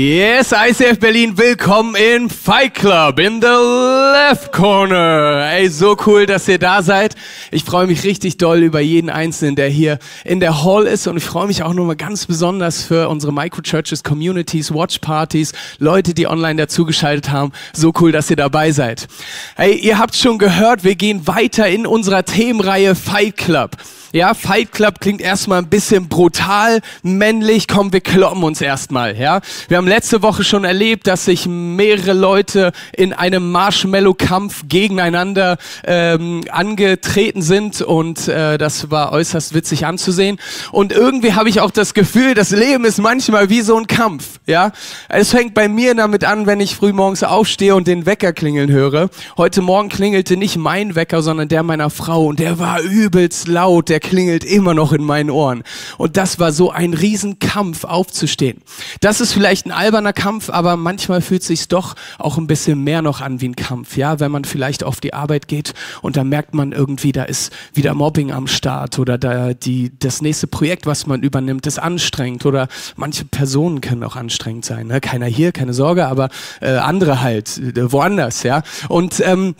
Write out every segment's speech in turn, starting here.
Yes, ICF Berlin, willkommen in Fight Club in the left corner. Ey, so cool, dass ihr da seid. Ich freue mich richtig doll über jeden Einzelnen, der hier in der Hall ist und ich freue mich auch nochmal ganz besonders für unsere Microchurches, Communities, Watchpartys, Leute, die online dazugeschaltet haben. So cool, dass ihr dabei seid. Hey, ihr habt schon gehört, wir gehen weiter in unserer Themenreihe Fight Club. Ja, Fight Club klingt erstmal ein bisschen brutal, männlich. Komm, wir kloppen uns erstmal. Ja, wir haben letzte Woche schon erlebt, dass sich mehrere Leute in einem Marshmallow-Kampf gegeneinander ähm, angetreten sind und äh, das war äußerst witzig anzusehen. Und irgendwie habe ich auch das Gefühl, das Leben ist manchmal wie so ein Kampf. Ja, es fängt bei mir damit an, wenn ich früh morgens aufstehe und den Wecker klingeln höre. Heute Morgen klingelte nicht mein Wecker, sondern der meiner Frau und der war übelst laut. Der klingelt immer noch in meinen Ohren. Und das war so ein Riesenkampf aufzustehen. Das ist vielleicht ein alberner Kampf, aber manchmal fühlt sich doch auch ein bisschen mehr noch an wie ein Kampf. Ja, wenn man vielleicht auf die Arbeit geht und da merkt man irgendwie, da ist wieder Mobbing am Start oder da die, das nächste Projekt, was man übernimmt, ist anstrengend oder manche Personen können auch anstrengend sein. Ne? Keiner hier, keine Sorge, aber äh, andere halt, äh, woanders, ja. Und ähm,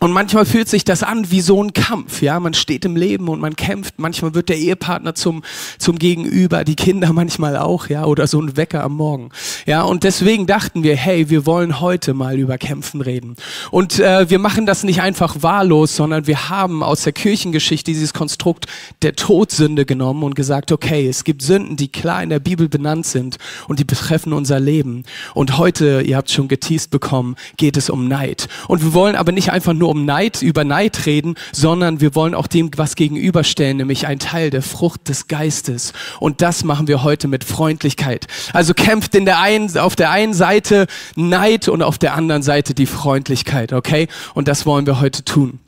und manchmal fühlt sich das an wie so ein Kampf, ja. Man steht im Leben und man kämpft. Manchmal wird der Ehepartner zum, zum Gegenüber, die Kinder manchmal auch, ja, oder so ein Wecker am Morgen. Ja, und deswegen dachten wir, hey, wir wollen heute mal über Kämpfen reden. Und äh, wir machen das nicht einfach wahllos, sondern wir haben aus der Kirchengeschichte dieses Konstrukt der Todsünde genommen und gesagt, okay, es gibt Sünden, die klar in der Bibel benannt sind und die betreffen unser Leben. Und heute, ihr habt schon geteased bekommen, geht es um Neid. Und wir wollen aber nicht einfach nur um Neid, über Neid reden, sondern wir wollen auch dem was gegenüberstellen, nämlich ein Teil der Frucht des Geistes. Und das machen wir heute mit Freundlichkeit. Also kämpft in der einen, auf der einen Seite Neid und auf der anderen Seite die Freundlichkeit, okay? Und das wollen wir heute tun.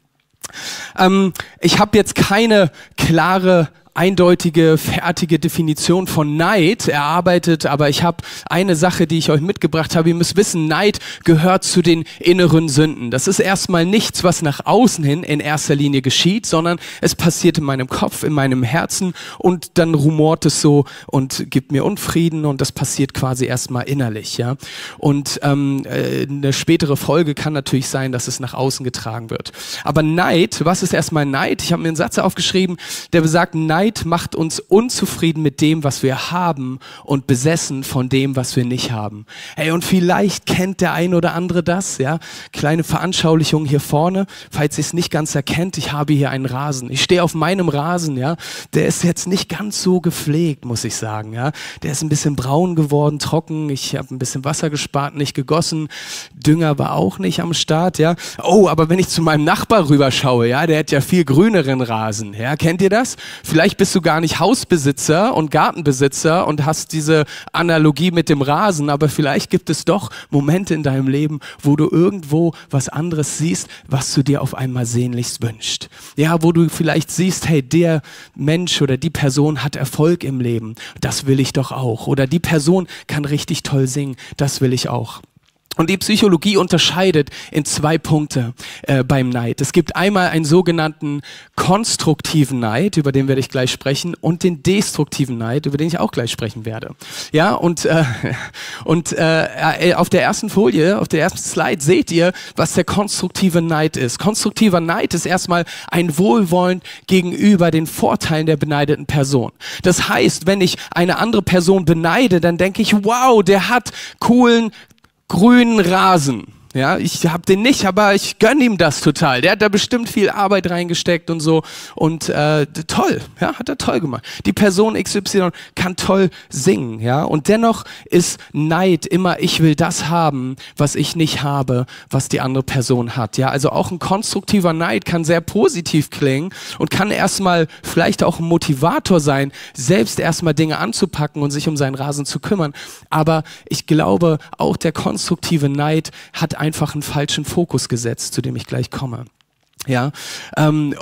Ähm, ich habe jetzt keine klare eindeutige, fertige Definition von Neid erarbeitet, aber ich habe eine Sache, die ich euch mitgebracht habe. Ihr müsst wissen, Neid gehört zu den inneren Sünden. Das ist erstmal nichts, was nach außen hin in erster Linie geschieht, sondern es passiert in meinem Kopf, in meinem Herzen und dann rumort es so und gibt mir Unfrieden und das passiert quasi erstmal innerlich. Ja? Und ähm, äh, eine spätere Folge kann natürlich sein, dass es nach außen getragen wird. Aber Neid, was ist erstmal Neid? Ich habe mir einen Satz aufgeschrieben, der besagt, Neid Neid macht uns unzufrieden mit dem, was wir haben und besessen von dem, was wir nicht haben. Hey, und vielleicht kennt der ein oder andere das, ja? Kleine Veranschaulichung hier vorne, falls ihr es nicht ganz erkennt, ich habe hier einen Rasen. Ich stehe auf meinem Rasen, ja? Der ist jetzt nicht ganz so gepflegt, muss ich sagen, ja? Der ist ein bisschen braun geworden, trocken. Ich habe ein bisschen Wasser gespart, nicht gegossen. Dünger war auch nicht am Start, ja? Oh, aber wenn ich zu meinem Nachbar rüberschaue, ja, der hat ja viel grüneren Rasen, ja? Kennt ihr das? Vielleicht bist du gar nicht Hausbesitzer und Gartenbesitzer und hast diese Analogie mit dem Rasen, aber vielleicht gibt es doch Momente in deinem Leben, wo du irgendwo was anderes siehst, was du dir auf einmal sehnlichst wünscht. Ja, wo du vielleicht siehst, hey, der Mensch oder die Person hat Erfolg im Leben. Das will ich doch auch. Oder die Person kann richtig toll singen. Das will ich auch. Und die Psychologie unterscheidet in zwei Punkte äh, beim Neid. Es gibt einmal einen sogenannten konstruktiven Neid, über den werde ich gleich sprechen, und den destruktiven Neid, über den ich auch gleich sprechen werde. Ja, und, äh, und äh, äh, auf der ersten Folie, auf der ersten Slide seht ihr, was der konstruktive Neid ist. Konstruktiver Neid ist erstmal ein Wohlwollen gegenüber den Vorteilen der beneideten Person. Das heißt, wenn ich eine andere Person beneide, dann denke ich, wow, der hat coolen grünen Rasen. Ja, ich habe den nicht, aber ich gönn ihm das total. Der hat da bestimmt viel Arbeit reingesteckt und so. Und äh, toll, ja, hat er toll gemacht. Die Person XY kann toll singen, ja. Und dennoch ist Neid immer, ich will das haben, was ich nicht habe, was die andere Person hat. Ja, also auch ein konstruktiver Neid kann sehr positiv klingen und kann erstmal vielleicht auch ein Motivator sein, selbst erstmal Dinge anzupacken und sich um seinen Rasen zu kümmern. Aber ich glaube, auch der konstruktive Neid hat einfach einen falschen Fokus gesetzt, zu dem ich gleich komme. Ja, ähm,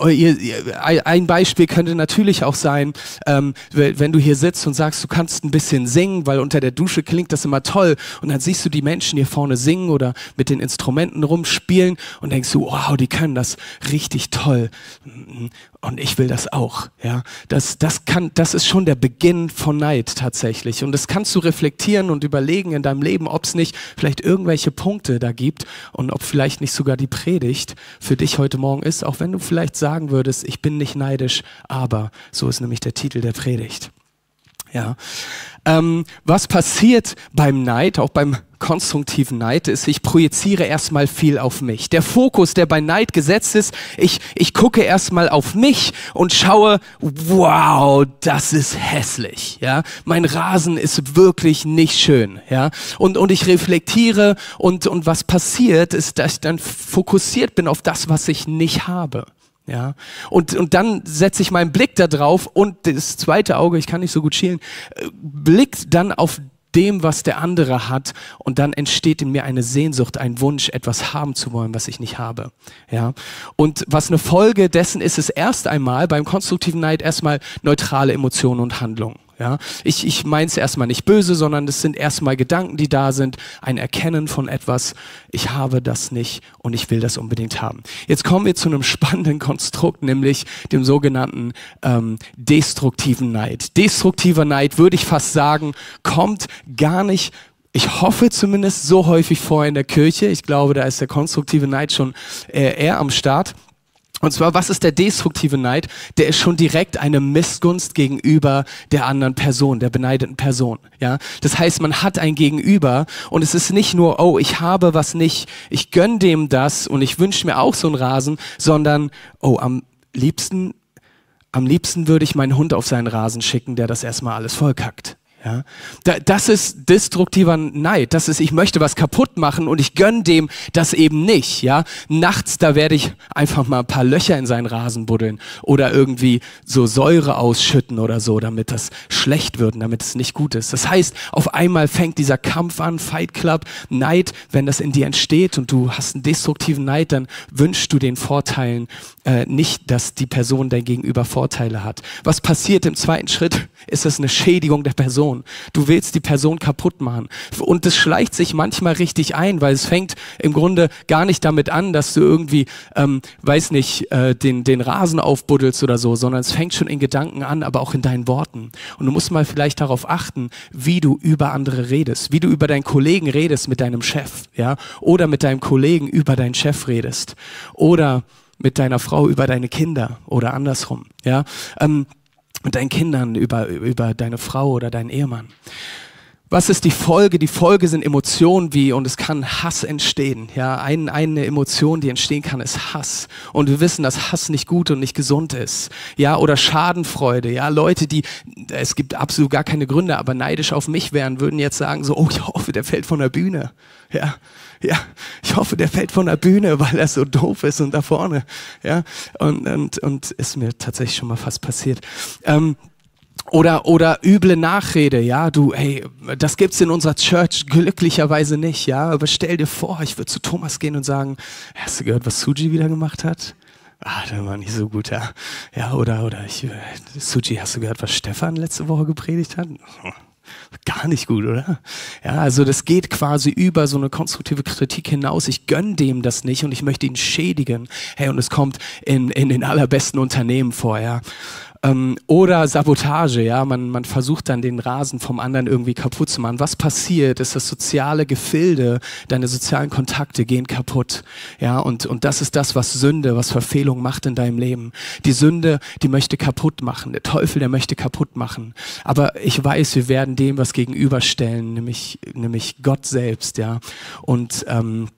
ein Beispiel könnte natürlich auch sein, ähm, wenn du hier sitzt und sagst, du kannst ein bisschen singen, weil unter der Dusche klingt das immer toll und dann siehst du die Menschen hier vorne singen oder mit den Instrumenten rumspielen und denkst du, wow, die können das richtig toll. Und ich will das auch, ja. Das, das kann, das ist schon der Beginn von Neid tatsächlich. Und das kannst du reflektieren und überlegen in deinem Leben, ob es nicht vielleicht irgendwelche Punkte da gibt und ob vielleicht nicht sogar die Predigt für dich heute Morgen ist, auch wenn du vielleicht sagen würdest, ich bin nicht neidisch, aber so ist nämlich der Titel der Predigt. Ja. Ähm, was passiert beim Neid, auch beim konstruktiven Neid, ist, ich projiziere erstmal viel auf mich. Der Fokus, der bei Neid gesetzt ist, ich, ich gucke erstmal auf mich und schaue, wow, das ist hässlich, ja. Mein Rasen ist wirklich nicht schön, ja. Und, und ich reflektiere und, und was passiert, ist, dass ich dann fokussiert bin auf das, was ich nicht habe. Ja, und, und dann setze ich meinen Blick da drauf und das zweite Auge, ich kann nicht so gut schielen, äh, blickt dann auf dem, was der andere hat und dann entsteht in mir eine Sehnsucht, ein Wunsch, etwas haben zu wollen, was ich nicht habe. Ja, und was eine Folge dessen ist, ist erst einmal beim konstruktiven Neid erstmal neutrale Emotionen und Handlungen. Ja, ich, ich meine es erstmal nicht böse, sondern es sind erstmal Gedanken, die da sind, ein Erkennen von etwas, ich habe das nicht und ich will das unbedingt haben. Jetzt kommen wir zu einem spannenden Konstrukt, nämlich dem sogenannten ähm, destruktiven Neid. Destruktiver Neid, würde ich fast sagen, kommt gar nicht ich hoffe zumindest so häufig vor in der Kirche. Ich glaube, da ist der konstruktive Neid schon äh, eher am Start. Und zwar, was ist der destruktive Neid? Der ist schon direkt eine Missgunst gegenüber der anderen Person, der beneideten Person. Ja, das heißt, man hat ein Gegenüber und es ist nicht nur, oh, ich habe was nicht, ich gönn dem das und ich wünsche mir auch so einen Rasen, sondern, oh, am liebsten, am liebsten würde ich meinen Hund auf seinen Rasen schicken, der das erstmal alles vollkackt. Ja, das ist destruktiver Neid. Das ist, ich möchte was kaputt machen und ich gönn dem das eben nicht. Ja, nachts da werde ich einfach mal ein paar Löcher in seinen Rasen buddeln oder irgendwie so Säure ausschütten oder so, damit das schlecht wird und damit es nicht gut ist. Das heißt, auf einmal fängt dieser Kampf an, Fight Club, Neid. Wenn das in dir entsteht und du hast einen destruktiven Neid, dann wünschst du den Vorteilen äh, nicht, dass die Person dein Gegenüber Vorteile hat. Was passiert im zweiten Schritt? Ist das eine Schädigung der Person? Person. Du willst die Person kaputt machen. Und das schleicht sich manchmal richtig ein, weil es fängt im Grunde gar nicht damit an, dass du irgendwie, ähm, weiß nicht, äh, den, den Rasen aufbuddelst oder so, sondern es fängt schon in Gedanken an, aber auch in deinen Worten. Und du musst mal vielleicht darauf achten, wie du über andere redest, wie du über deinen Kollegen redest mit deinem Chef, ja, oder mit deinem Kollegen über deinen Chef redest, oder mit deiner Frau über deine Kinder oder andersrum, ja. Ähm, mit deinen Kindern, über, über deine Frau oder deinen Ehemann. Was ist die Folge? Die Folge sind Emotionen wie, und es kann Hass entstehen. Ja, ein, eine Emotion, die entstehen kann, ist Hass. Und wir wissen, dass Hass nicht gut und nicht gesund ist. Ja, oder Schadenfreude. Ja, Leute, die, es gibt absolut gar keine Gründe, aber neidisch auf mich wären, würden jetzt sagen so, oh, ich hoffe, der fällt von der Bühne. Ja, ja, ich hoffe, der fällt von der Bühne, weil er so doof ist und da vorne. Ja, und, und, und ist mir tatsächlich schon mal fast passiert. Ähm, oder, oder üble Nachrede, ja, du, hey, das gibt's in unserer Church glücklicherweise nicht, ja, aber stell dir vor, ich würde zu Thomas gehen und sagen, hast du gehört, was Suji wieder gemacht hat? Ah, der war nicht so gut, ja. Ja, oder, oder, ich, äh, Suji, hast du gehört, was Stefan letzte Woche gepredigt hat? Gar nicht gut, oder? Ja, also das geht quasi über so eine konstruktive Kritik hinaus. Ich gönne dem das nicht und ich möchte ihn schädigen. Hey, und es kommt in, in den allerbesten Unternehmen vor, ja. Ähm, oder Sabotage, ja, man, man versucht dann den Rasen vom anderen irgendwie kaputt zu machen. Was passiert, ist das soziale Gefilde, deine sozialen Kontakte gehen kaputt, ja, und, und das ist das, was Sünde, was Verfehlung macht in deinem Leben. Die Sünde, die möchte kaputt machen, der Teufel, der möchte kaputt machen. Aber ich weiß, wir werden dem was gegenüberstellen, nämlich, nämlich Gott selbst, ja, und ähm,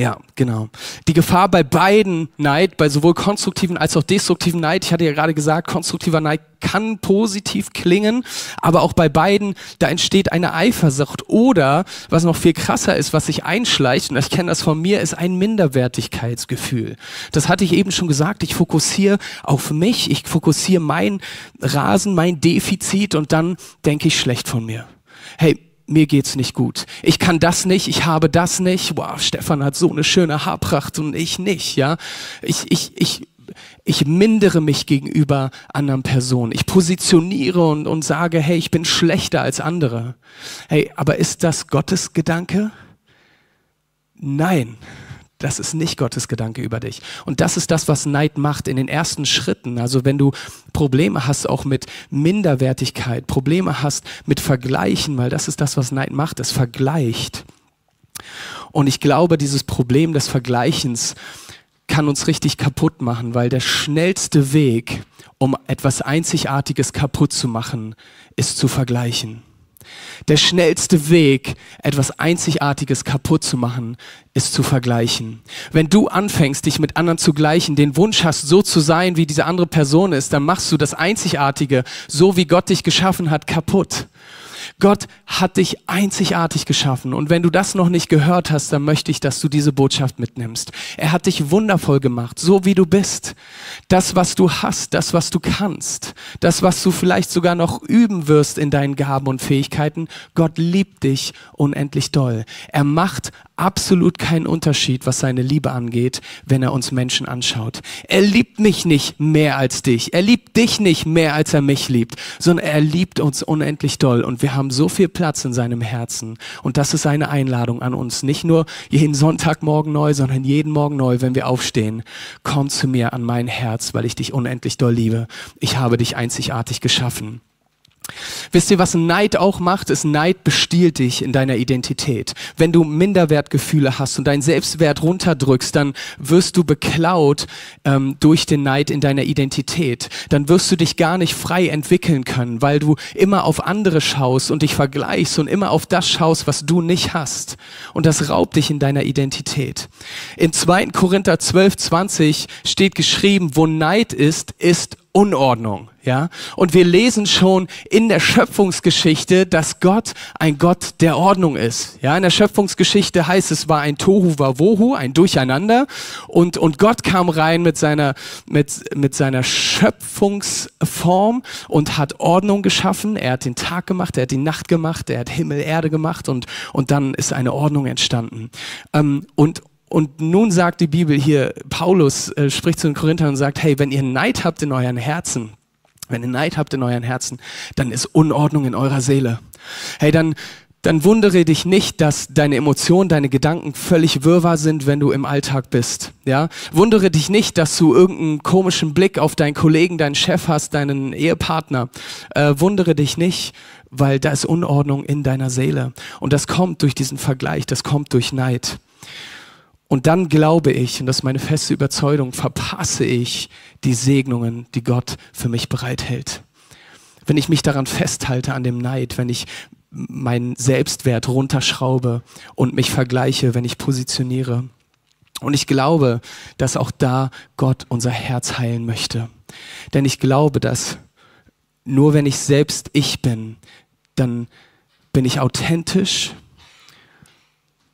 ja, genau. Die Gefahr bei beiden Neid, bei sowohl konstruktiven als auch destruktiven Neid, ich hatte ja gerade gesagt, konstruktiver Neid kann positiv klingen, aber auch bei beiden, da entsteht eine Eifersucht oder, was noch viel krasser ist, was sich einschleicht, und ich kenne das von mir, ist ein Minderwertigkeitsgefühl. Das hatte ich eben schon gesagt, ich fokussiere auf mich, ich fokussiere mein Rasen, mein Defizit und dann denke ich schlecht von mir. Hey, mir geht's nicht gut. Ich kann das nicht, ich habe das nicht. Wow, Stefan hat so eine schöne Haarpracht und ich nicht, ja. Ich, ich, ich, ich mindere mich gegenüber anderen Personen. Ich positioniere und, und sage, hey, ich bin schlechter als andere. Hey, aber ist das Gottes Gedanke? Nein. Das ist nicht Gottes Gedanke über dich. Und das ist das, was Neid macht in den ersten Schritten. Also wenn du Probleme hast auch mit Minderwertigkeit, Probleme hast mit Vergleichen, weil das ist das, was Neid macht, es vergleicht. Und ich glaube, dieses Problem des Vergleichens kann uns richtig kaputt machen, weil der schnellste Weg, um etwas Einzigartiges kaputt zu machen, ist zu vergleichen. Der schnellste Weg, etwas Einzigartiges kaputt zu machen, ist zu vergleichen. Wenn du anfängst, dich mit anderen zu gleichen, den Wunsch hast, so zu sein, wie diese andere Person ist, dann machst du das Einzigartige, so wie Gott dich geschaffen hat, kaputt. Gott hat dich einzigartig geschaffen. Und wenn du das noch nicht gehört hast, dann möchte ich, dass du diese Botschaft mitnimmst. Er hat dich wundervoll gemacht, so wie du bist. Das, was du hast, das, was du kannst, das, was du vielleicht sogar noch üben wirst in deinen Gaben und Fähigkeiten, Gott liebt dich unendlich doll. Er macht absolut keinen Unterschied, was seine Liebe angeht, wenn er uns Menschen anschaut. Er liebt mich nicht mehr als dich. Er liebt dich nicht mehr, als er mich liebt, sondern er liebt uns unendlich doll. Und wir haben so viel Platz in seinem Herzen. Und das ist eine Einladung an uns. Nicht nur jeden Sonntagmorgen neu, sondern jeden Morgen neu, wenn wir aufstehen. Komm zu mir an mein Herz, weil ich dich unendlich doll liebe. Ich habe dich einzigartig geschaffen. Wisst ihr, was Neid auch macht? Ist Neid bestiehlt dich in deiner Identität. Wenn du Minderwertgefühle hast und deinen Selbstwert runterdrückst, dann wirst du beklaut ähm, durch den Neid in deiner Identität. Dann wirst du dich gar nicht frei entwickeln können, weil du immer auf andere schaust und dich vergleichst und immer auf das schaust, was du nicht hast. Und das raubt dich in deiner Identität. In 2. Korinther 12, 20 steht geschrieben, wo Neid ist, ist Unordnung, ja. Und wir lesen schon in der Schöpfungsgeschichte, dass Gott ein Gott der Ordnung ist. Ja, in der Schöpfungsgeschichte heißt es war ein Tohu Wawohu, ein Durcheinander. Und, und Gott kam rein mit seiner, mit, mit seiner Schöpfungsform und hat Ordnung geschaffen. Er hat den Tag gemacht, er hat die Nacht gemacht, er hat Himmel, Erde gemacht und, und dann ist eine Ordnung entstanden. Ähm, und, und nun sagt die Bibel hier, Paulus äh, spricht zu den Korinthern und sagt, hey, wenn ihr Neid habt in euren Herzen, wenn ihr Neid habt in euren Herzen, dann ist Unordnung in eurer Seele. Hey, dann, dann wundere dich nicht, dass deine Emotionen, deine Gedanken völlig wirrwarr sind, wenn du im Alltag bist. Ja, wundere dich nicht, dass du irgendeinen komischen Blick auf deinen Kollegen, deinen Chef hast, deinen Ehepartner. Äh, wundere dich nicht, weil da ist Unordnung in deiner Seele und das kommt durch diesen Vergleich, das kommt durch Neid. Und dann glaube ich, und das ist meine feste Überzeugung, verpasse ich die Segnungen, die Gott für mich bereithält. Wenn ich mich daran festhalte, an dem Neid, wenn ich meinen Selbstwert runterschraube und mich vergleiche, wenn ich positioniere. Und ich glaube, dass auch da Gott unser Herz heilen möchte. Denn ich glaube, dass nur wenn ich selbst ich bin, dann bin ich authentisch,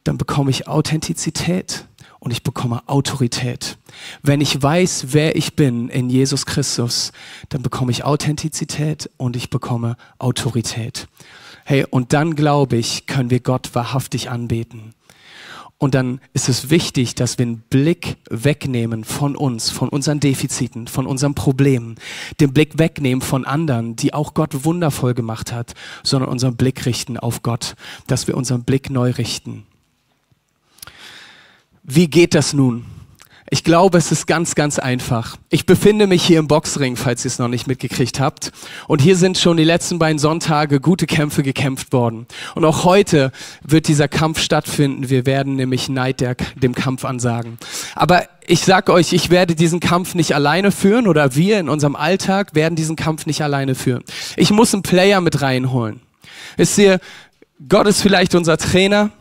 dann bekomme ich Authentizität und ich bekomme Autorität. Wenn ich weiß, wer ich bin in Jesus Christus, dann bekomme ich Authentizität und ich bekomme Autorität. Hey, und dann glaube ich, können wir Gott wahrhaftig anbeten. Und dann ist es wichtig, dass wir einen Blick wegnehmen von uns, von unseren Defiziten, von unseren Problemen, den Blick wegnehmen von anderen, die auch Gott wundervoll gemacht hat, sondern unseren Blick richten auf Gott, dass wir unseren Blick neu richten. Wie geht das nun? Ich glaube, es ist ganz, ganz einfach. Ich befinde mich hier im Boxring, falls ihr es noch nicht mitgekriegt habt. Und hier sind schon die letzten beiden Sonntage gute Kämpfe gekämpft worden. Und auch heute wird dieser Kampf stattfinden. Wir werden nämlich Neid der, dem Kampf ansagen. Aber ich sag euch, ich werde diesen Kampf nicht alleine führen oder wir in unserem Alltag werden diesen Kampf nicht alleine führen. Ich muss einen Player mit reinholen. Wisst ihr, Gott ist vielleicht unser Trainer,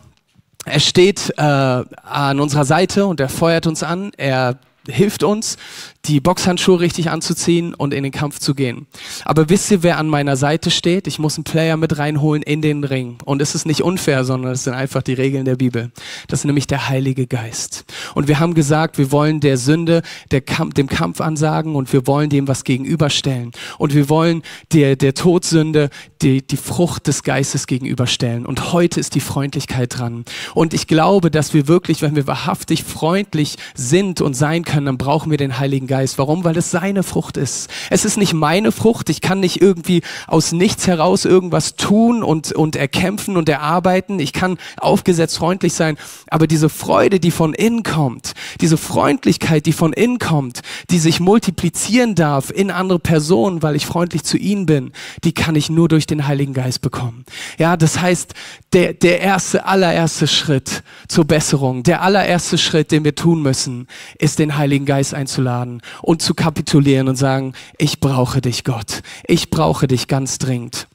er steht äh, an unserer Seite und er feuert uns an. Er hilft uns, die Boxhandschuhe richtig anzuziehen und in den Kampf zu gehen. Aber wisst ihr, wer an meiner Seite steht? Ich muss einen Player mit reinholen in den Ring. Und es ist nicht unfair, sondern es sind einfach die Regeln der Bibel. Das ist nämlich der Heilige Geist. Und wir haben gesagt, wir wollen der Sünde der Kampf, dem Kampf ansagen und wir wollen dem was gegenüberstellen. Und wir wollen der, der Todsünde die, die Frucht des Geistes gegenüberstellen. Und heute ist die Freundlichkeit dran. Und ich glaube, dass wir wirklich, wenn wir wahrhaftig freundlich sind und sein können, dann brauchen wir den Heiligen Geist. Warum? Weil es seine Frucht ist. Es ist nicht meine Frucht. Ich kann nicht irgendwie aus nichts heraus irgendwas tun und, und erkämpfen und erarbeiten. Ich kann aufgesetzt freundlich sein. Aber diese Freude, die von innen kommt, diese Freundlichkeit, die von innen kommt, die sich multiplizieren darf in andere Personen, weil ich freundlich zu ihnen bin, die kann ich nur durch den Heiligen Geist bekommen. Ja, das heißt, der, der erste, allererste Schritt zur Besserung, der allererste Schritt, den wir tun müssen, ist den Heiligen Geist einzuladen und zu kapitulieren und sagen, ich brauche dich, Gott. Ich brauche dich ganz dringend.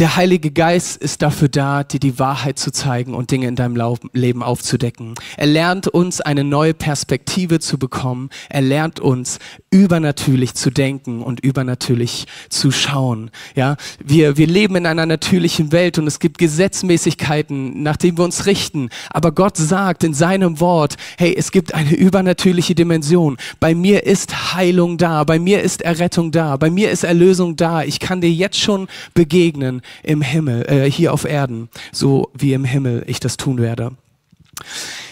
Der Heilige Geist ist dafür da, dir die Wahrheit zu zeigen und Dinge in deinem Leben aufzudecken. Er lernt uns eine neue Perspektive zu bekommen. Er lernt uns übernatürlich zu denken und übernatürlich zu schauen. Ja, wir, wir leben in einer natürlichen Welt und es gibt Gesetzmäßigkeiten, nach denen wir uns richten. Aber Gott sagt in seinem Wort, hey, es gibt eine übernatürliche Dimension. Bei mir ist Heilung da. Bei mir ist Errettung da. Bei mir ist Erlösung da. Ich kann dir jetzt schon begegnen im Himmel, äh, hier auf Erden, so wie im Himmel ich das tun werde.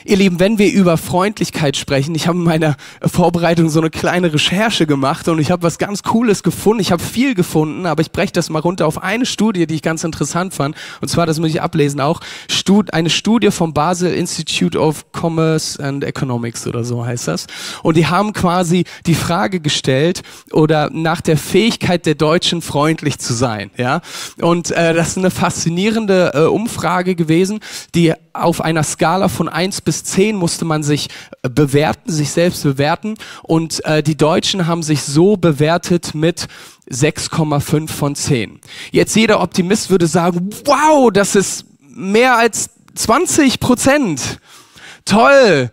Ihr Lieben, wenn wir über Freundlichkeit sprechen, ich habe in meiner Vorbereitung so eine kleine Recherche gemacht und ich habe was ganz Cooles gefunden. Ich habe viel gefunden, aber ich breche das mal runter auf eine Studie, die ich ganz interessant fand. Und zwar, das muss ich ablesen auch, eine Studie vom Basel Institute of Commerce and Economics oder so heißt das. Und die haben quasi die Frage gestellt oder nach der Fähigkeit der Deutschen freundlich zu sein. Ja, und äh, das ist eine faszinierende äh, Umfrage gewesen, die auf einer Skala von eins bis zehn musste man sich äh, bewerten, sich selbst bewerten. Und äh, die Deutschen haben sich so bewertet mit 6,5 von 10. Jetzt jeder Optimist würde sagen, wow, das ist mehr als 20 Prozent. Toll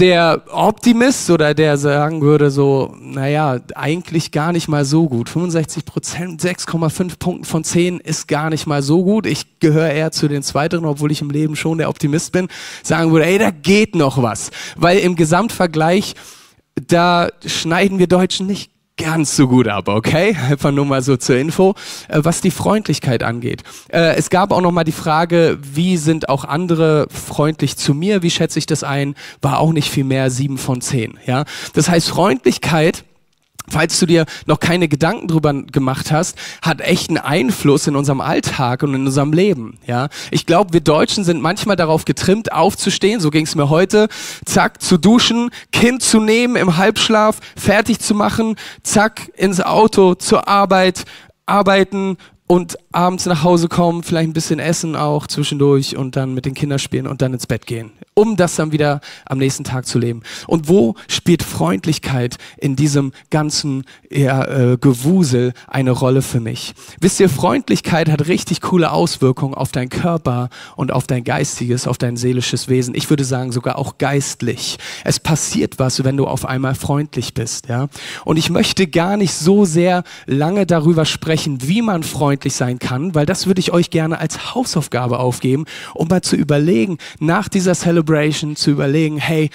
der Optimist oder der sagen würde so, naja, eigentlich gar nicht mal so gut. 65 Prozent, 6,5 Punkten von 10 ist gar nicht mal so gut. Ich gehöre eher zu den Zweiteren, obwohl ich im Leben schon der Optimist bin. Sagen würde, ey, da geht noch was. Weil im Gesamtvergleich, da schneiden wir Deutschen nicht ganz so gut ab, okay? Einfach nur mal so zur Info, äh, was die Freundlichkeit angeht. Äh, es gab auch noch mal die Frage, wie sind auch andere freundlich zu mir? Wie schätze ich das ein? War auch nicht viel mehr, sieben von zehn, ja? Das heißt, Freundlichkeit falls du dir noch keine Gedanken drüber gemacht hast, hat echt einen Einfluss in unserem Alltag und in unserem Leben. Ja, ich glaube, wir Deutschen sind manchmal darauf getrimmt, aufzustehen. So ging es mir heute. Zack, zu duschen, Kind zu nehmen im Halbschlaf, fertig zu machen, zack ins Auto zur Arbeit, arbeiten und abends nach Hause kommen, vielleicht ein bisschen essen auch zwischendurch und dann mit den Kindern spielen und dann ins Bett gehen, um das dann wieder am nächsten Tag zu leben. Und wo spielt Freundlichkeit in diesem ganzen ja, äh, Gewusel eine Rolle für mich? Wisst ihr, Freundlichkeit hat richtig coole Auswirkungen auf dein Körper und auf dein geistiges, auf dein seelisches Wesen. Ich würde sagen sogar auch geistlich. Es passiert was, wenn du auf einmal freundlich bist, ja? Und ich möchte gar nicht so sehr lange darüber sprechen, wie man freundlich sein kann, weil das würde ich euch gerne als Hausaufgabe aufgeben, um mal zu überlegen, nach dieser Celebration zu überlegen, hey,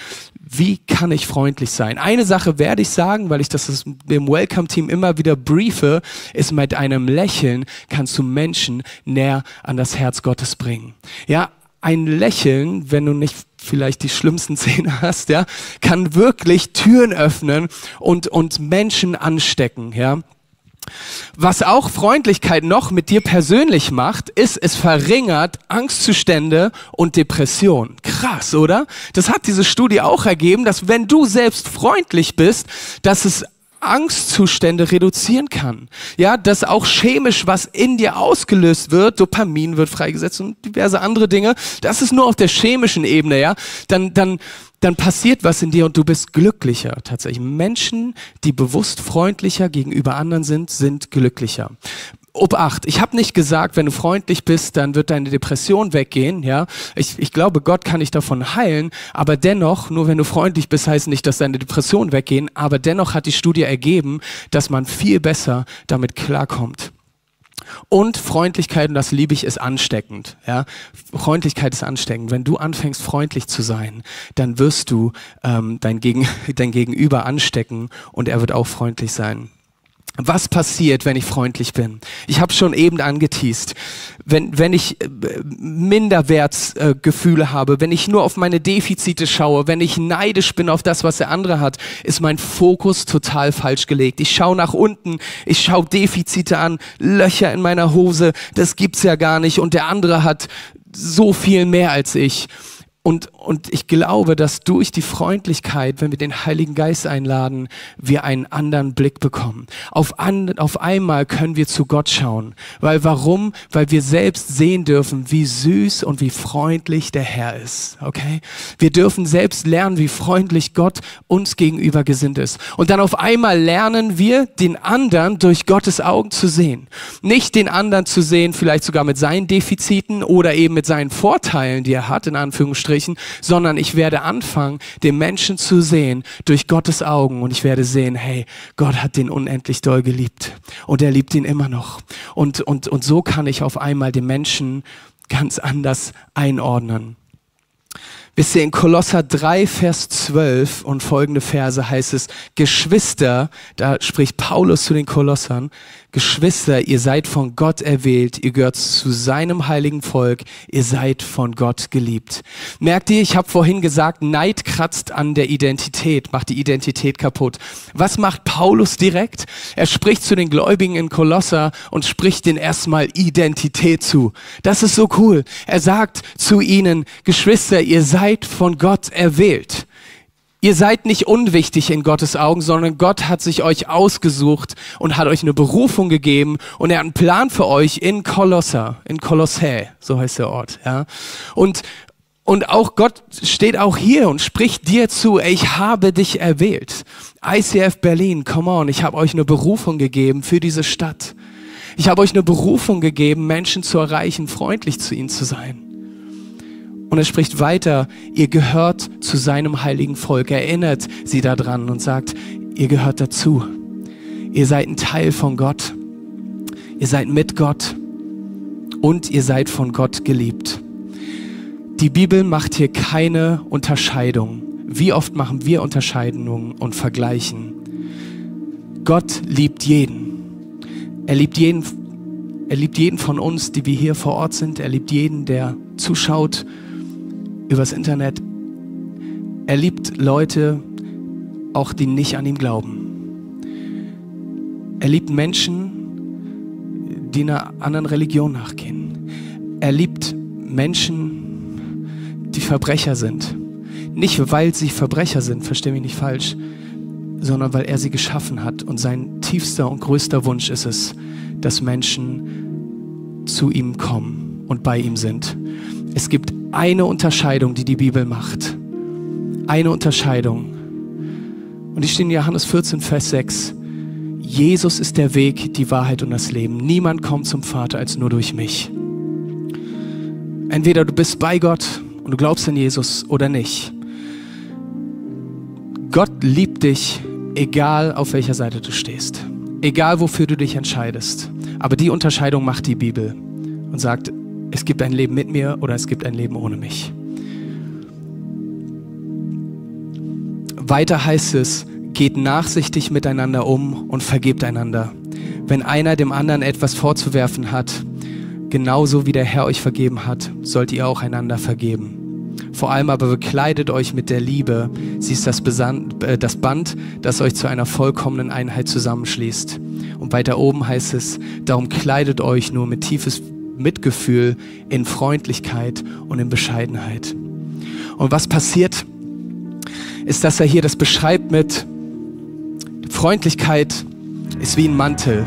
wie kann ich freundlich sein? Eine Sache werde ich sagen, weil ich das dem Welcome-Team immer wieder briefe, ist mit einem Lächeln kannst du Menschen näher an das Herz Gottes bringen. Ja, ein Lächeln, wenn du nicht vielleicht die schlimmsten Zähne hast, ja, kann wirklich Türen öffnen und, und Menschen anstecken, ja. Was auch Freundlichkeit noch mit dir persönlich macht, ist, es verringert Angstzustände und Depression. Krass, oder? Das hat diese Studie auch ergeben, dass wenn du selbst freundlich bist, dass es Angstzustände reduzieren kann. Ja, dass auch chemisch was in dir ausgelöst wird, Dopamin wird freigesetzt und diverse andere Dinge. Das ist nur auf der chemischen Ebene, ja. Dann, dann dann passiert was in dir und du bist glücklicher. Tatsächlich. Menschen, die bewusst freundlicher gegenüber anderen sind, sind glücklicher. Obacht, ich habe nicht gesagt, wenn du freundlich bist, dann wird deine Depression weggehen. Ja, ich, ich glaube, Gott kann dich davon heilen, aber dennoch, nur wenn du freundlich bist, heißt nicht, dass deine Depressionen weggehen. Aber dennoch hat die Studie ergeben, dass man viel besser damit klarkommt. Und Freundlichkeit, und das liebe ich, ist ansteckend. Ja? Freundlichkeit ist ansteckend. Wenn du anfängst, freundlich zu sein, dann wirst du ähm, dein, Gegen dein Gegenüber anstecken und er wird auch freundlich sein. Was passiert, wenn ich freundlich bin? Ich habe schon eben angeteased. Wenn, wenn ich äh, Minderwertsgefühle habe, wenn ich nur auf meine Defizite schaue, wenn ich neidisch bin auf das, was der andere hat, ist mein Fokus total falsch gelegt. Ich schaue nach unten, ich schaue Defizite an, Löcher in meiner Hose, das gibt's ja gar nicht und der andere hat so viel mehr als ich. Und, und ich glaube, dass durch die Freundlichkeit, wenn wir den Heiligen Geist einladen, wir einen anderen Blick bekommen. Auf, an, auf einmal können wir zu Gott schauen. Weil warum? Weil wir selbst sehen dürfen, wie süß und wie freundlich der Herr ist. Okay? Wir dürfen selbst lernen, wie freundlich Gott uns gegenüber gesinnt ist. Und dann auf einmal lernen wir, den anderen durch Gottes Augen zu sehen. Nicht den anderen zu sehen, vielleicht sogar mit seinen Defiziten oder eben mit seinen Vorteilen, die er hat, in Anführungsstrichen Anführungsstrichen, sondern ich werde anfangen, den Menschen zu sehen durch Gottes Augen und ich werde sehen, hey, Gott hat den unendlich doll geliebt und er liebt ihn immer noch. Und, und, und so kann ich auf einmal den Menschen ganz anders einordnen. Ihr, in Kolosser 3, Vers 12 und folgende Verse heißt es, Geschwister, da spricht Paulus zu den Kolossern, Geschwister, ihr seid von Gott erwählt, ihr gehört zu seinem heiligen Volk, ihr seid von Gott geliebt. Merkt ihr, ich habe vorhin gesagt, Neid kratzt an der Identität, macht die Identität kaputt. Was macht Paulus direkt? Er spricht zu den Gläubigen in Kolosser und spricht ihnen erstmal Identität zu. Das ist so cool. Er sagt zu ihnen, Geschwister, ihr seid von Gott erwählt. Ihr seid nicht unwichtig in Gottes Augen, sondern Gott hat sich euch ausgesucht und hat euch eine Berufung gegeben und er hat einen Plan für euch in Kolosser, in Kolossä, so heißt der Ort, ja. Und, und auch Gott steht auch hier und spricht dir zu, ey, ich habe dich erwählt. ICF Berlin, come on, ich habe euch eine Berufung gegeben für diese Stadt. Ich habe euch eine Berufung gegeben, Menschen zu erreichen, freundlich zu ihnen zu sein. Und er spricht weiter, ihr gehört zu seinem heiligen Volk. erinnert sie daran und sagt, ihr gehört dazu. Ihr seid ein Teil von Gott. Ihr seid mit Gott. Und ihr seid von Gott geliebt. Die Bibel macht hier keine Unterscheidung. Wie oft machen wir Unterscheidungen und Vergleichen? Gott liebt jeden. Er liebt jeden, er liebt jeden von uns, die wir hier vor Ort sind. Er liebt jeden, der zuschaut übers Internet. Er liebt Leute, auch die nicht an ihn glauben. Er liebt Menschen, die einer anderen Religion nachgehen. Er liebt Menschen, die Verbrecher sind. Nicht, weil sie Verbrecher sind, verstehe mich nicht falsch, sondern weil er sie geschaffen hat. Und sein tiefster und größter Wunsch ist es, dass Menschen zu ihm kommen und bei ihm sind. Es gibt eine Unterscheidung, die die Bibel macht. Eine Unterscheidung. Und die steht in Johannes 14, Vers 6. Jesus ist der Weg, die Wahrheit und das Leben. Niemand kommt zum Vater als nur durch mich. Entweder du bist bei Gott und du glaubst an Jesus oder nicht. Gott liebt dich, egal auf welcher Seite du stehst. Egal wofür du dich entscheidest. Aber die Unterscheidung macht die Bibel und sagt, es gibt ein Leben mit mir oder es gibt ein Leben ohne mich. Weiter heißt es, geht nachsichtig miteinander um und vergebt einander. Wenn einer dem anderen etwas vorzuwerfen hat, genauso wie der Herr euch vergeben hat, sollt ihr auch einander vergeben. Vor allem aber bekleidet euch mit der Liebe. Sie ist das, Besan äh, das Band, das euch zu einer vollkommenen Einheit zusammenschließt. Und weiter oben heißt es, darum kleidet euch nur mit tiefes Mitgefühl, in Freundlichkeit und in Bescheidenheit. Und was passiert, ist, dass er hier das beschreibt mit Freundlichkeit ist wie ein Mantel.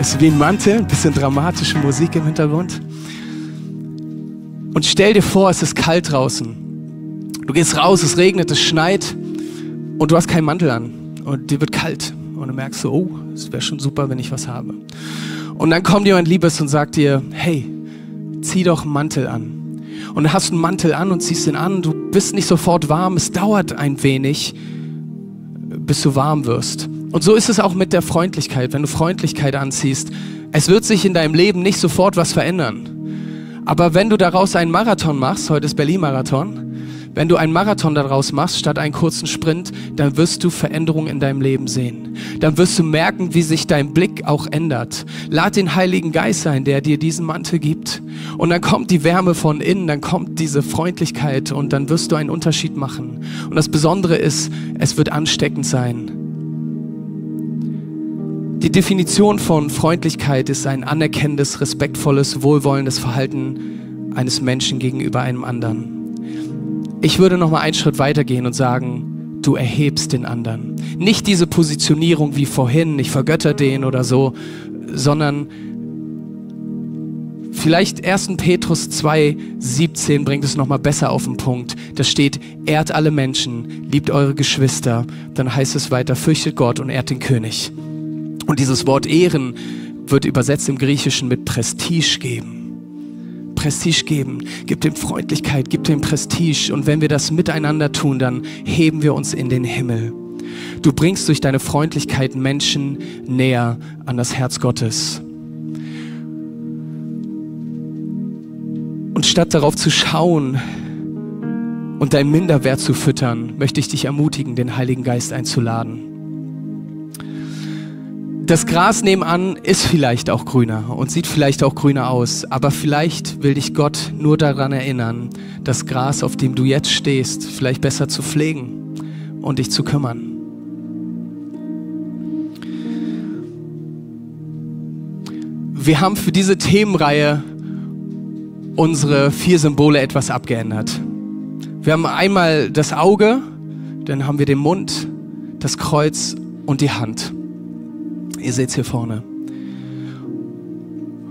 Ist wie ein Mantel, ein bisschen dramatische Musik im Hintergrund. Und stell dir vor, es ist kalt draußen. Du gehst raus, es regnet, es schneit und du hast keinen Mantel an und dir wird kalt. Und du merkst so, oh, es wäre schon super, wenn ich was habe. Und dann kommt jemand Liebes und sagt dir, hey, zieh doch einen Mantel an. Und dann hast du einen Mantel an und ziehst ihn an. Du bist nicht sofort warm. Es dauert ein wenig, bis du warm wirst. Und so ist es auch mit der Freundlichkeit. Wenn du Freundlichkeit anziehst, es wird sich in deinem Leben nicht sofort was verändern. Aber wenn du daraus einen Marathon machst, heute ist Berlin-Marathon, wenn du einen Marathon daraus machst, statt einen kurzen Sprint, dann wirst du Veränderungen in deinem Leben sehen. Dann wirst du merken, wie sich dein Blick auch ändert. Lad den Heiligen Geist ein, der dir diesen Mantel gibt. Und dann kommt die Wärme von innen, dann kommt diese Freundlichkeit und dann wirst du einen Unterschied machen. Und das Besondere ist, es wird ansteckend sein. Die Definition von Freundlichkeit ist ein anerkennendes, respektvolles, wohlwollendes Verhalten eines Menschen gegenüber einem anderen. Ich würde noch mal einen Schritt weitergehen und sagen, du erhebst den anderen. Nicht diese Positionierung wie vorhin, ich vergötter den oder so, sondern vielleicht 1. Petrus 2, 17 bringt es noch mal besser auf den Punkt. Da steht, ehrt alle Menschen, liebt eure Geschwister. Dann heißt es weiter, fürchtet Gott und ehrt den König. Und dieses Wort ehren wird übersetzt im Griechischen mit Prestige geben. Prestige geben, gib dem Freundlichkeit, gib dem Prestige. Und wenn wir das miteinander tun, dann heben wir uns in den Himmel. Du bringst durch deine Freundlichkeit Menschen näher an das Herz Gottes. Und statt darauf zu schauen und deinen Minderwert zu füttern, möchte ich dich ermutigen, den Heiligen Geist einzuladen das Gras nebenan ist vielleicht auch grüner und sieht vielleicht auch grüner aus, aber vielleicht will dich Gott nur daran erinnern, das Gras, auf dem du jetzt stehst, vielleicht besser zu pflegen und dich zu kümmern. Wir haben für diese Themenreihe unsere vier Symbole etwas abgeändert. Wir haben einmal das Auge, dann haben wir den Mund, das Kreuz und die Hand. Ihr seht es hier vorne.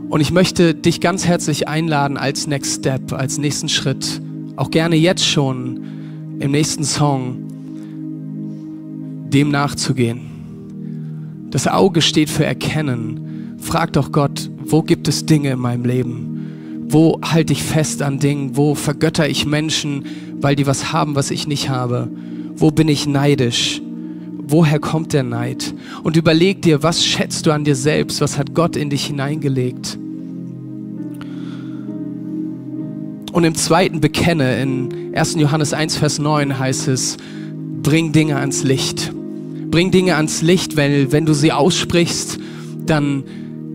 Und ich möchte dich ganz herzlich einladen als Next Step, als nächsten Schritt, auch gerne jetzt schon im nächsten Song, dem nachzugehen. Das Auge steht für Erkennen. Frag doch Gott, wo gibt es Dinge in meinem Leben? Wo halte ich fest an Dingen? Wo vergötter ich Menschen, weil die was haben, was ich nicht habe? Wo bin ich neidisch? Woher kommt der Neid? Und überleg dir, was schätzt du an dir selbst? Was hat Gott in dich hineingelegt? Und im zweiten bekenne, in 1. Johannes 1, Vers 9 heißt es, bring Dinge ans Licht. Bring Dinge ans Licht, weil wenn du sie aussprichst, dann,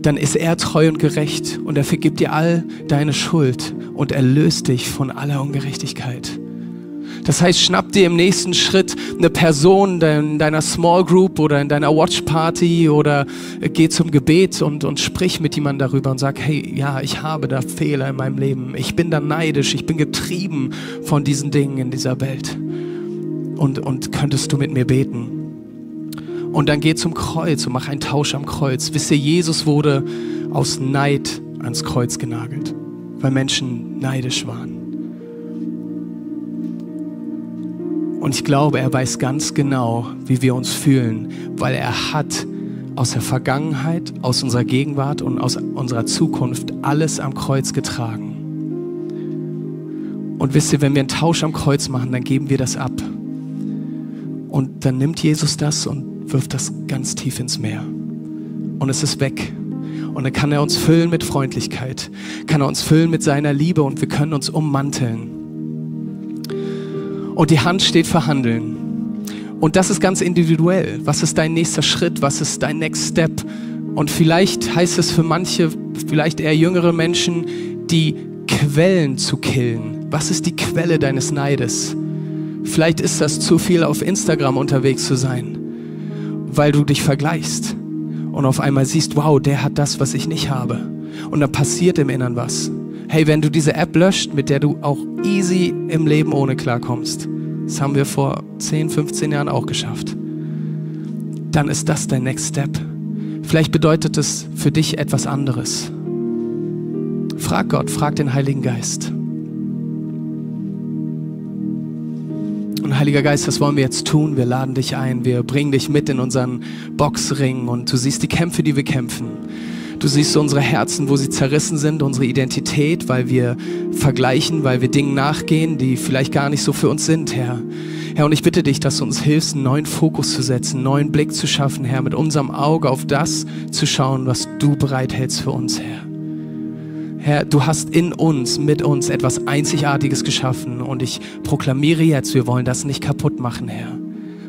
dann ist er treu und gerecht und er vergibt dir all deine Schuld und erlöst dich von aller Ungerechtigkeit. Das heißt, schnapp dir im nächsten Schritt eine Person in deiner Small Group oder in deiner Watch Party oder geh zum Gebet und, und sprich mit jemandem darüber und sag, hey, ja, ich habe da Fehler in meinem Leben. Ich bin da neidisch. Ich bin getrieben von diesen Dingen in dieser Welt. Und, und könntest du mit mir beten? Und dann geh zum Kreuz und mach einen Tausch am Kreuz. Wisst ihr, Jesus wurde aus Neid ans Kreuz genagelt, weil Menschen neidisch waren. Und ich glaube, er weiß ganz genau, wie wir uns fühlen, weil er hat aus der Vergangenheit, aus unserer Gegenwart und aus unserer Zukunft alles am Kreuz getragen. Und wisst ihr, wenn wir einen Tausch am Kreuz machen, dann geben wir das ab. Und dann nimmt Jesus das und wirft das ganz tief ins Meer. Und es ist weg. Und dann kann er uns füllen mit Freundlichkeit, kann er uns füllen mit seiner Liebe und wir können uns ummanteln. Und die Hand steht für Handeln. Und das ist ganz individuell. Was ist dein nächster Schritt? Was ist dein Next Step? Und vielleicht heißt es für manche, vielleicht eher jüngere Menschen, die Quellen zu killen. Was ist die Quelle deines Neides? Vielleicht ist das zu viel auf Instagram unterwegs zu sein, weil du dich vergleichst und auf einmal siehst, wow, der hat das, was ich nicht habe. Und dann passiert im Innern was. Hey, wenn du diese App löscht, mit der du auch easy im Leben ohne klarkommst, das haben wir vor 10, 15 Jahren auch geschafft, dann ist das dein Next Step. Vielleicht bedeutet es für dich etwas anderes. Frag Gott, frag den Heiligen Geist. Und Heiliger Geist, was wollen wir jetzt tun? Wir laden dich ein, wir bringen dich mit in unseren Boxring und du siehst die Kämpfe, die wir kämpfen. Du siehst unsere Herzen, wo sie zerrissen sind, unsere Identität, weil wir vergleichen, weil wir Dingen nachgehen, die vielleicht gar nicht so für uns sind, Herr. Herr, und ich bitte dich, dass du uns hilfst, einen neuen Fokus zu setzen, einen neuen Blick zu schaffen, Herr, mit unserem Auge auf das zu schauen, was du bereithältst für uns, Herr. Herr, du hast in uns, mit uns etwas Einzigartiges geschaffen und ich proklamiere jetzt, wir wollen das nicht kaputt machen, Herr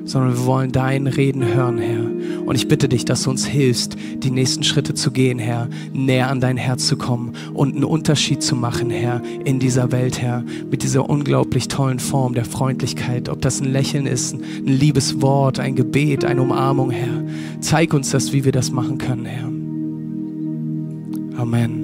sondern wir wollen dein Reden hören, Herr. Und ich bitte dich, dass du uns hilfst, die nächsten Schritte zu gehen, Herr, näher an dein Herz zu kommen und einen Unterschied zu machen, Herr, in dieser Welt, Herr, mit dieser unglaublich tollen Form der Freundlichkeit. Ob das ein Lächeln ist, ein liebes Wort, ein Gebet, eine Umarmung, Herr. Zeig uns das, wie wir das machen können, Herr. Amen.